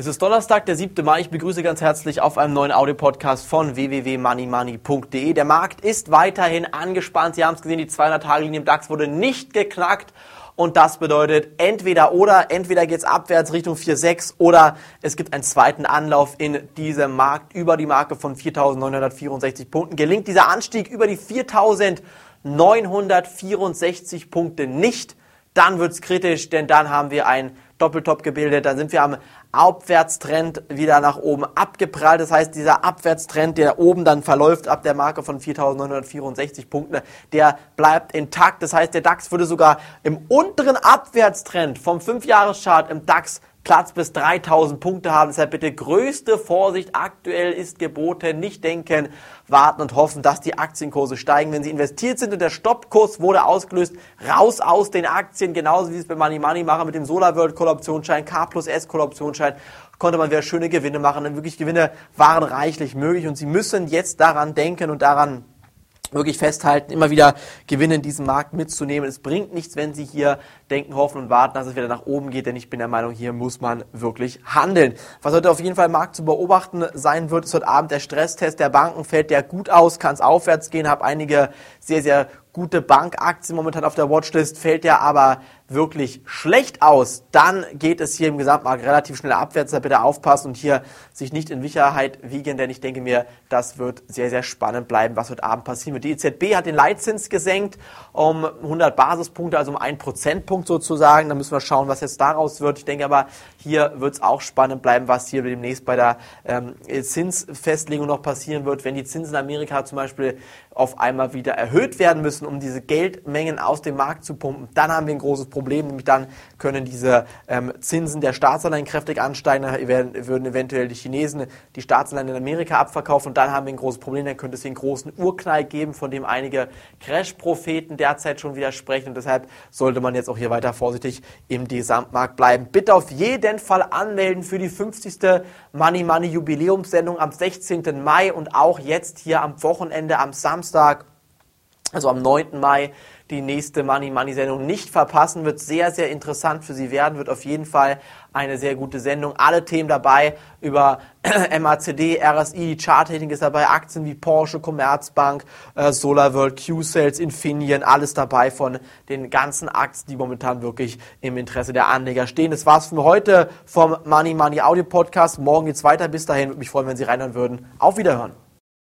Es ist Donnerstag, der 7. Mai. Ich begrüße ganz herzlich auf einem neuen Audio-Podcast von www.moneymoney.de. Der Markt ist weiterhin angespannt. Sie haben es gesehen, die 200-Tage-Linie im DAX wurde nicht geknackt. Und das bedeutet entweder oder, entweder geht es abwärts Richtung 4,6 oder es gibt einen zweiten Anlauf in diesem Markt über die Marke von 4.964 Punkten. Gelingt dieser Anstieg über die 4.964 Punkte nicht, dann wird es kritisch, denn dann haben wir ein Doppeltop gebildet, dann sind wir am Abwärtstrend wieder nach oben abgeprallt. Das heißt, dieser Abwärtstrend, der oben dann verläuft ab der Marke von 4.964 Punkten, der bleibt intakt. Das heißt, der DAX würde sogar im unteren Abwärtstrend vom 5-Jahres-Chart im DAX Platz bis 3000 Punkte haben. Deshalb bitte größte Vorsicht aktuell ist geboten. Nicht denken, warten und hoffen, dass die Aktienkurse steigen. Wenn Sie investiert sind und der Stoppkurs wurde ausgelöst, raus aus den Aktien, genauso wie es bei Money Money machen mit dem SolarWorld Kollapsonsschein, K plus S Kollapsonsschein, konnte man wieder schöne Gewinne machen. Denn wirklich Gewinne waren reichlich möglich und Sie müssen jetzt daran denken und daran wirklich festhalten, immer wieder Gewinne in diesem Markt mitzunehmen. Es bringt nichts, wenn Sie hier denken, hoffen und warten, dass es wieder nach oben geht, denn ich bin der Meinung, hier muss man wirklich handeln. Was heute auf jeden Fall im Markt zu beobachten sein wird, ist heute Abend der Stresstest der Banken. Fällt der gut aus, kann es aufwärts gehen, habe einige sehr, sehr gute Bankaktien momentan auf der Watchlist, fällt der aber wirklich schlecht aus, dann geht es hier im Gesamtmarkt relativ schnell abwärts. Da bitte aufpassen und hier sich nicht in Sicherheit wiegen, denn ich denke mir, das wird sehr, sehr spannend bleiben, was heute Abend passieren wird. Die EZB hat den Leitzins gesenkt um 100 Basispunkte, also um einen Prozentpunkt sozusagen. Da müssen wir schauen, was jetzt daraus wird. Ich denke aber, hier wird es auch spannend bleiben, was hier demnächst bei der ähm, Zinsfestlegung noch passieren wird, wenn die Zinsen in Amerika zum Beispiel auf einmal wieder erhöht werden müssen, um diese Geldmengen aus dem Markt zu pumpen. Dann haben wir ein großes Problem. Problem, nämlich dann können diese ähm, Zinsen der Staatsanleihen kräftig ansteigen, dann werden, würden eventuell die Chinesen die Staatsanleihen in Amerika abverkaufen und dann haben wir ein großes Problem, dann könnte es hier einen großen Urknall geben, von dem einige Crash-Propheten derzeit schon widersprechen und deshalb sollte man jetzt auch hier weiter vorsichtig im Gesamtmarkt bleiben. Bitte auf jeden Fall anmelden für die 50. Money Money Jubiläumssendung am 16. Mai und auch jetzt hier am Wochenende am Samstag, also am 9. Mai die nächste Money Money Sendung nicht verpassen. Wird sehr, sehr interessant für Sie werden. Wird auf jeden Fall eine sehr gute Sendung. Alle Themen dabei über MACD, RSI, Charttechnik ist dabei, Aktien wie Porsche, Commerzbank, äh, SolarWorld, Q-Sales, Infineon, alles dabei von den ganzen Aktien, die momentan wirklich im Interesse der Anleger stehen. Das war's für heute vom Money Money Audio Podcast. Morgen geht's weiter. Bis dahin würde mich freuen, wenn Sie reinhören würden. Auf Wiederhören.